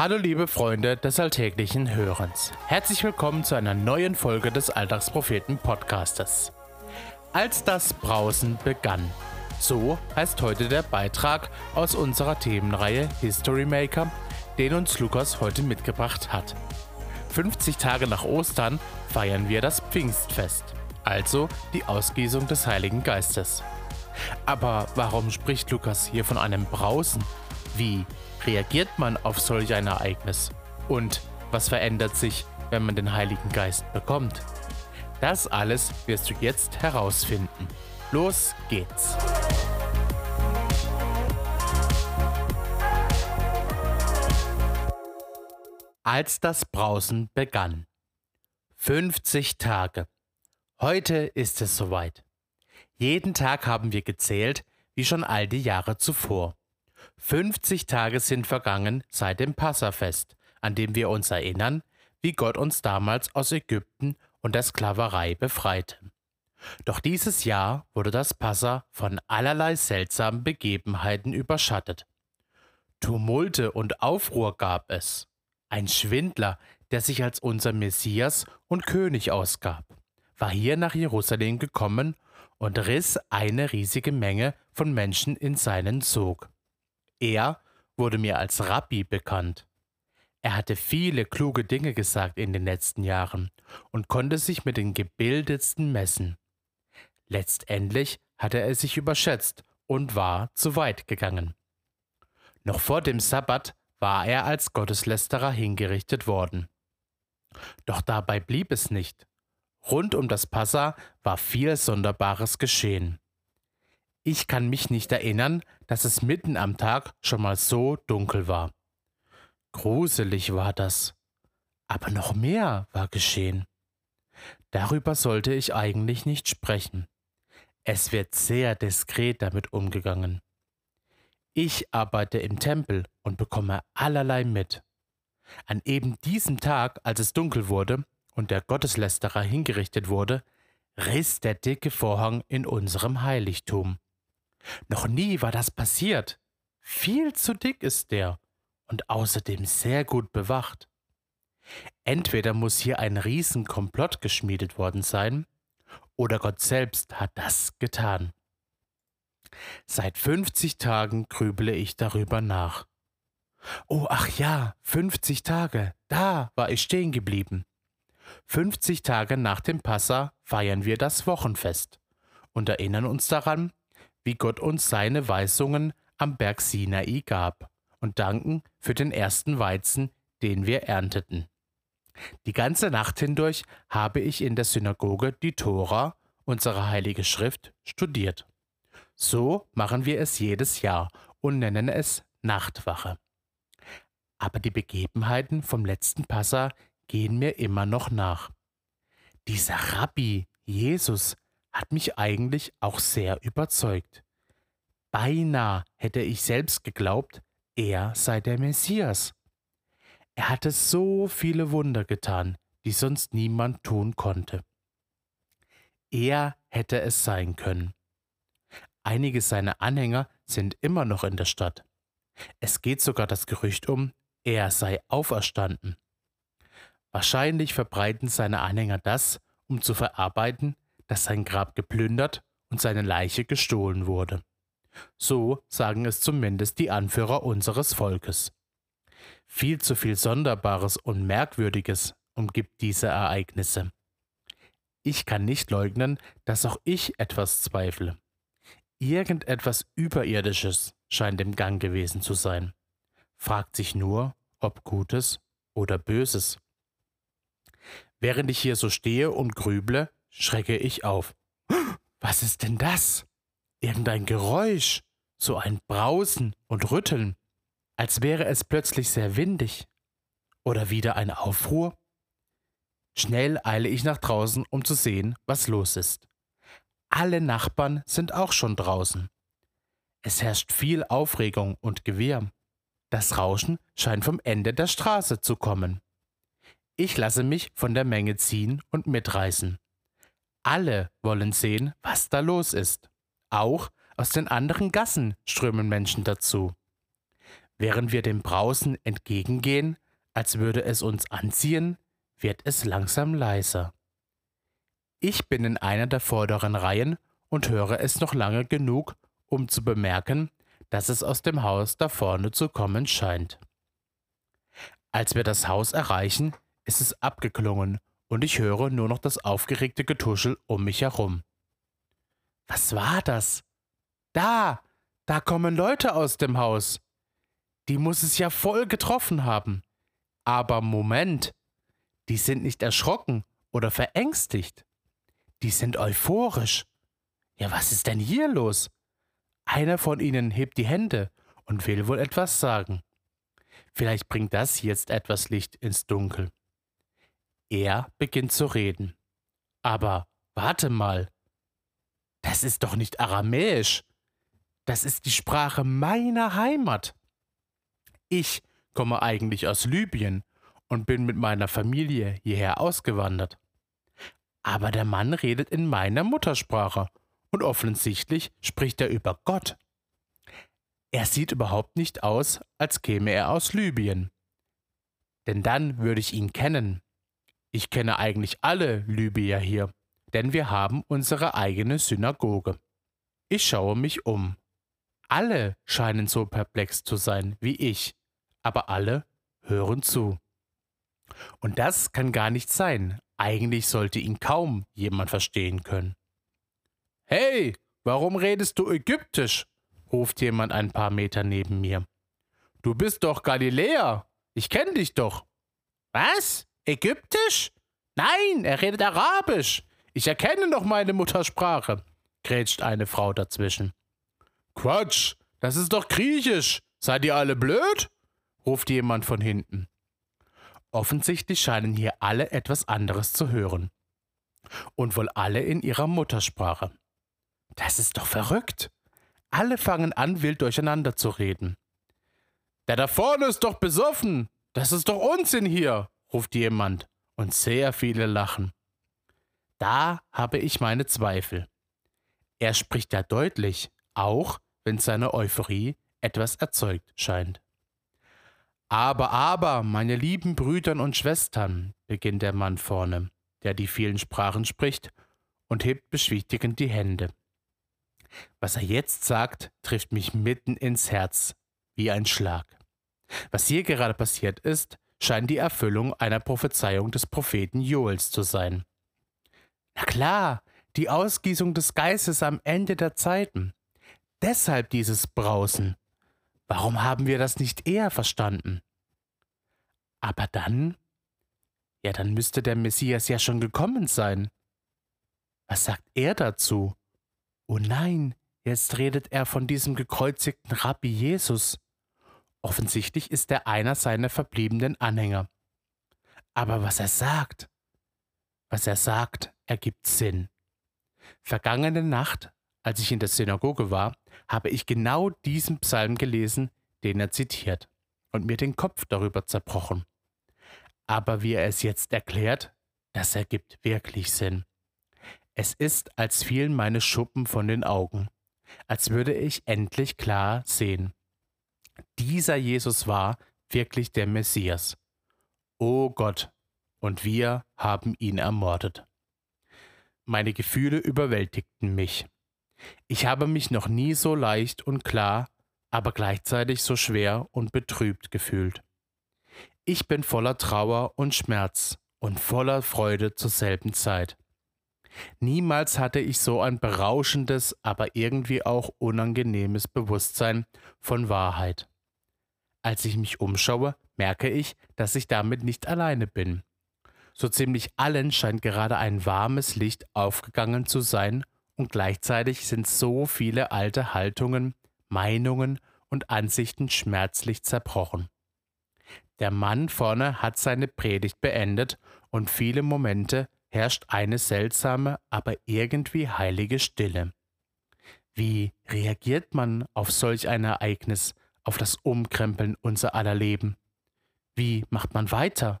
Hallo liebe Freunde des alltäglichen Hörens. Herzlich willkommen zu einer neuen Folge des Alltagspropheten Podcastes. Als das Brausen begann. So heißt heute der Beitrag aus unserer Themenreihe History Maker, den uns Lukas heute mitgebracht hat. 50 Tage nach Ostern feiern wir das Pfingstfest, also die Ausgießung des Heiligen Geistes. Aber warum spricht Lukas hier von einem Brausen? Wie reagiert man auf solch ein Ereignis? Und was verändert sich, wenn man den Heiligen Geist bekommt? Das alles wirst du jetzt herausfinden. Los geht's! Als das Brausen begann. 50 Tage. Heute ist es soweit. Jeden Tag haben wir gezählt, wie schon all die Jahre zuvor. 50 Tage sind vergangen seit dem Passafest, an dem wir uns erinnern, wie Gott uns damals aus Ägypten und der Sklaverei befreite. Doch dieses Jahr wurde das Passa von allerlei seltsamen Begebenheiten überschattet. Tumulte und Aufruhr gab es. Ein Schwindler, der sich als unser Messias und König ausgab, war hier nach Jerusalem gekommen und riss eine riesige Menge von Menschen in seinen Sog. Er wurde mir als Rabbi bekannt. Er hatte viele kluge Dinge gesagt in den letzten Jahren und konnte sich mit den gebildetsten messen. Letztendlich hatte er sich überschätzt und war zu weit gegangen. Noch vor dem Sabbat war er als Gotteslästerer hingerichtet worden. Doch dabei blieb es nicht. Rund um das Passa war viel Sonderbares geschehen. Ich kann mich nicht erinnern, dass es mitten am Tag schon mal so dunkel war. Gruselig war das. Aber noch mehr war geschehen. Darüber sollte ich eigentlich nicht sprechen. Es wird sehr diskret damit umgegangen. Ich arbeite im Tempel und bekomme allerlei mit. An eben diesem Tag, als es dunkel wurde und der Gotteslästerer hingerichtet wurde, riss der dicke Vorhang in unserem Heiligtum. Noch nie war das passiert. Viel zu dick ist der und außerdem sehr gut bewacht. Entweder muss hier ein Riesenkomplott geschmiedet worden sein, oder Gott selbst hat das getan. Seit 50 Tagen grüble ich darüber nach. Oh, ach ja, 50 Tage, da war ich stehen geblieben. 50 Tage nach dem Passa feiern wir das Wochenfest und erinnern uns daran, wie Gott uns seine Weisungen am Berg Sinai gab und danken für den ersten Weizen, den wir ernteten. Die ganze Nacht hindurch habe ich in der Synagoge die Tora, unsere heilige Schrift, studiert. So machen wir es jedes Jahr und nennen es Nachtwache. Aber die Begebenheiten vom letzten Passa gehen mir immer noch nach. Dieser Rabbi, Jesus, hat mich eigentlich auch sehr überzeugt. Beinahe hätte ich selbst geglaubt, er sei der Messias. Er hatte so viele Wunder getan, die sonst niemand tun konnte. Er hätte es sein können. Einige seiner Anhänger sind immer noch in der Stadt. Es geht sogar das Gerücht um, er sei auferstanden. Wahrscheinlich verbreiten seine Anhänger das, um zu verarbeiten, dass sein Grab geplündert und seine Leiche gestohlen wurde. So sagen es zumindest die Anführer unseres Volkes. Viel zu viel Sonderbares und Merkwürdiges umgibt diese Ereignisse. Ich kann nicht leugnen, dass auch ich etwas zweifle. Irgendetwas Überirdisches scheint im Gang gewesen zu sein. Fragt sich nur, ob Gutes oder Böses. Während ich hier so stehe und grüble, schrecke ich auf. Was ist denn das? Irgendein Geräusch, so ein Brausen und Rütteln, als wäre es plötzlich sehr windig. Oder wieder ein Aufruhr? Schnell eile ich nach draußen, um zu sehen, was los ist. Alle Nachbarn sind auch schon draußen. Es herrscht viel Aufregung und Gewirr. Das Rauschen scheint vom Ende der Straße zu kommen. Ich lasse mich von der Menge ziehen und mitreißen. Alle wollen sehen, was da los ist. Auch aus den anderen Gassen strömen Menschen dazu. Während wir dem Brausen entgegengehen, als würde es uns anziehen, wird es langsam leiser. Ich bin in einer der vorderen Reihen und höre es noch lange genug, um zu bemerken, dass es aus dem Haus da vorne zu kommen scheint. Als wir das Haus erreichen, ist es abgeklungen und ich höre nur noch das aufgeregte Getuschel um mich herum. Was war das? Da, da kommen Leute aus dem Haus. Die muss es ja voll getroffen haben. Aber Moment, die sind nicht erschrocken oder verängstigt. Die sind euphorisch. Ja, was ist denn hier los? Einer von ihnen hebt die Hände und will wohl etwas sagen. Vielleicht bringt das jetzt etwas Licht ins Dunkel. Er beginnt zu reden. Aber warte mal. Das ist doch nicht aramäisch. Das ist die Sprache meiner Heimat. Ich komme eigentlich aus Libyen und bin mit meiner Familie hierher ausgewandert. Aber der Mann redet in meiner Muttersprache und offensichtlich spricht er über Gott. Er sieht überhaupt nicht aus, als käme er aus Libyen. Denn dann würde ich ihn kennen. Ich kenne eigentlich alle Libyer hier, denn wir haben unsere eigene Synagoge. Ich schaue mich um. Alle scheinen so perplex zu sein wie ich, aber alle hören zu. Und das kann gar nicht sein. Eigentlich sollte ihn kaum jemand verstehen können. Hey, warum redest du ägyptisch? ruft jemand ein paar Meter neben mir. Du bist doch Galiläer. Ich kenne dich doch. Was? Ägyptisch? Nein, er redet Arabisch. Ich erkenne doch meine Muttersprache, grätscht eine Frau dazwischen. Quatsch, das ist doch Griechisch. Seid ihr alle blöd? ruft jemand von hinten. Offensichtlich scheinen hier alle etwas anderes zu hören. Und wohl alle in ihrer Muttersprache. Das ist doch verrückt. Alle fangen an, wild durcheinander zu reden. Der da vorne ist doch besoffen. Das ist doch Unsinn hier, ruft jemand, und sehr viele lachen. Da habe ich meine Zweifel. Er spricht ja deutlich, auch wenn seine Euphorie etwas erzeugt scheint. Aber, aber, meine lieben Brüdern und Schwestern, beginnt der Mann vorne, der die vielen Sprachen spricht, und hebt beschwichtigend die Hände. Was er jetzt sagt, trifft mich mitten ins Herz, wie ein Schlag. Was hier gerade passiert ist, scheint die Erfüllung einer Prophezeiung des Propheten Joels zu sein. Na klar, die Ausgießung des Geistes am Ende der Zeiten. Deshalb dieses Brausen. Warum haben wir das nicht eher verstanden? Aber dann? Ja, dann müsste der Messias ja schon gekommen sein. Was sagt er dazu? Oh nein, jetzt redet er von diesem gekreuzigten Rabbi Jesus. Offensichtlich ist er einer seiner verbliebenen Anhänger. Aber was er sagt, was er sagt, ergibt Sinn. Vergangene Nacht, als ich in der Synagoge war, habe ich genau diesen Psalm gelesen, den er zitiert, und mir den Kopf darüber zerbrochen. Aber wie er es jetzt erklärt, das ergibt wirklich Sinn. Es ist, als fielen meine Schuppen von den Augen, als würde ich endlich klar sehen. Dieser Jesus war wirklich der Messias. O oh Gott, und wir haben ihn ermordet. Meine Gefühle überwältigten mich. Ich habe mich noch nie so leicht und klar, aber gleichzeitig so schwer und betrübt gefühlt. Ich bin voller Trauer und Schmerz und voller Freude zur selben Zeit. Niemals hatte ich so ein berauschendes, aber irgendwie auch unangenehmes Bewusstsein von Wahrheit. Als ich mich umschaue, merke ich, dass ich damit nicht alleine bin. So ziemlich allen scheint gerade ein warmes Licht aufgegangen zu sein, und gleichzeitig sind so viele alte Haltungen, Meinungen und Ansichten schmerzlich zerbrochen. Der Mann vorne hat seine Predigt beendet und viele Momente herrscht eine seltsame, aber irgendwie heilige Stille. Wie reagiert man auf solch ein Ereignis, auf das Umkrempeln unser aller Leben? Wie macht man weiter?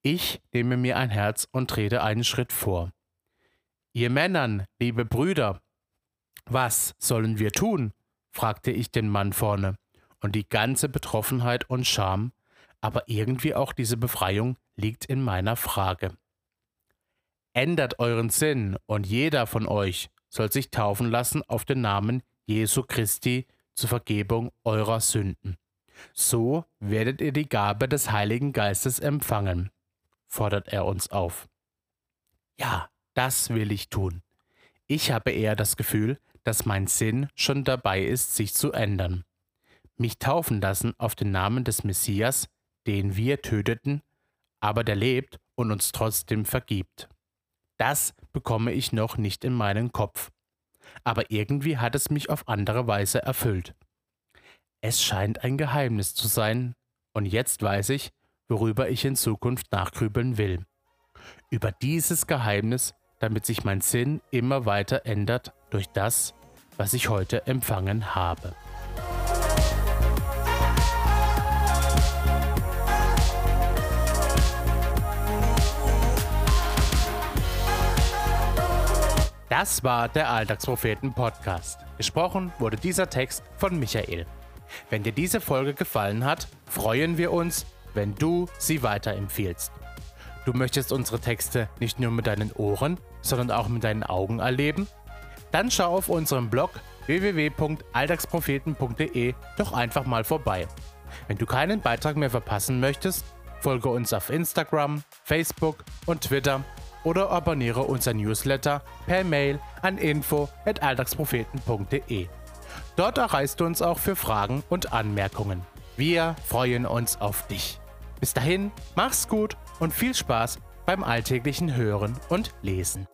Ich nehme mir ein Herz und trete einen Schritt vor. Ihr Männern, liebe Brüder, was sollen wir tun? fragte ich den Mann vorne, und die ganze Betroffenheit und Scham, aber irgendwie auch diese Befreiung liegt in meiner Frage. Ändert euren Sinn und jeder von euch soll sich taufen lassen auf den Namen Jesu Christi zur Vergebung eurer Sünden. So werdet ihr die Gabe des Heiligen Geistes empfangen, fordert er uns auf. Ja, das will ich tun. Ich habe eher das Gefühl, dass mein Sinn schon dabei ist, sich zu ändern. Mich taufen lassen auf den Namen des Messias, den wir töteten, aber der lebt und uns trotzdem vergibt. Das bekomme ich noch nicht in meinen Kopf. Aber irgendwie hat es mich auf andere Weise erfüllt. Es scheint ein Geheimnis zu sein, und jetzt weiß ich, worüber ich in Zukunft nachgrübeln will. Über dieses Geheimnis, damit sich mein Sinn immer weiter ändert durch das, was ich heute empfangen habe. Das war der Alltagspropheten Podcast. Gesprochen wurde dieser Text von Michael. Wenn dir diese Folge gefallen hat, freuen wir uns, wenn du sie weiterempfiehlst. Du möchtest unsere Texte nicht nur mit deinen Ohren, sondern auch mit deinen Augen erleben? Dann schau auf unserem Blog www.alltagspropheten.de doch einfach mal vorbei. Wenn du keinen Beitrag mehr verpassen möchtest, folge uns auf Instagram, Facebook und Twitter oder abonniere unser Newsletter per Mail an info@alltagspropheten.de. Dort erreichst du uns auch für Fragen und Anmerkungen. Wir freuen uns auf dich. Bis dahin, mach's gut und viel Spaß beim alltäglichen Hören und Lesen.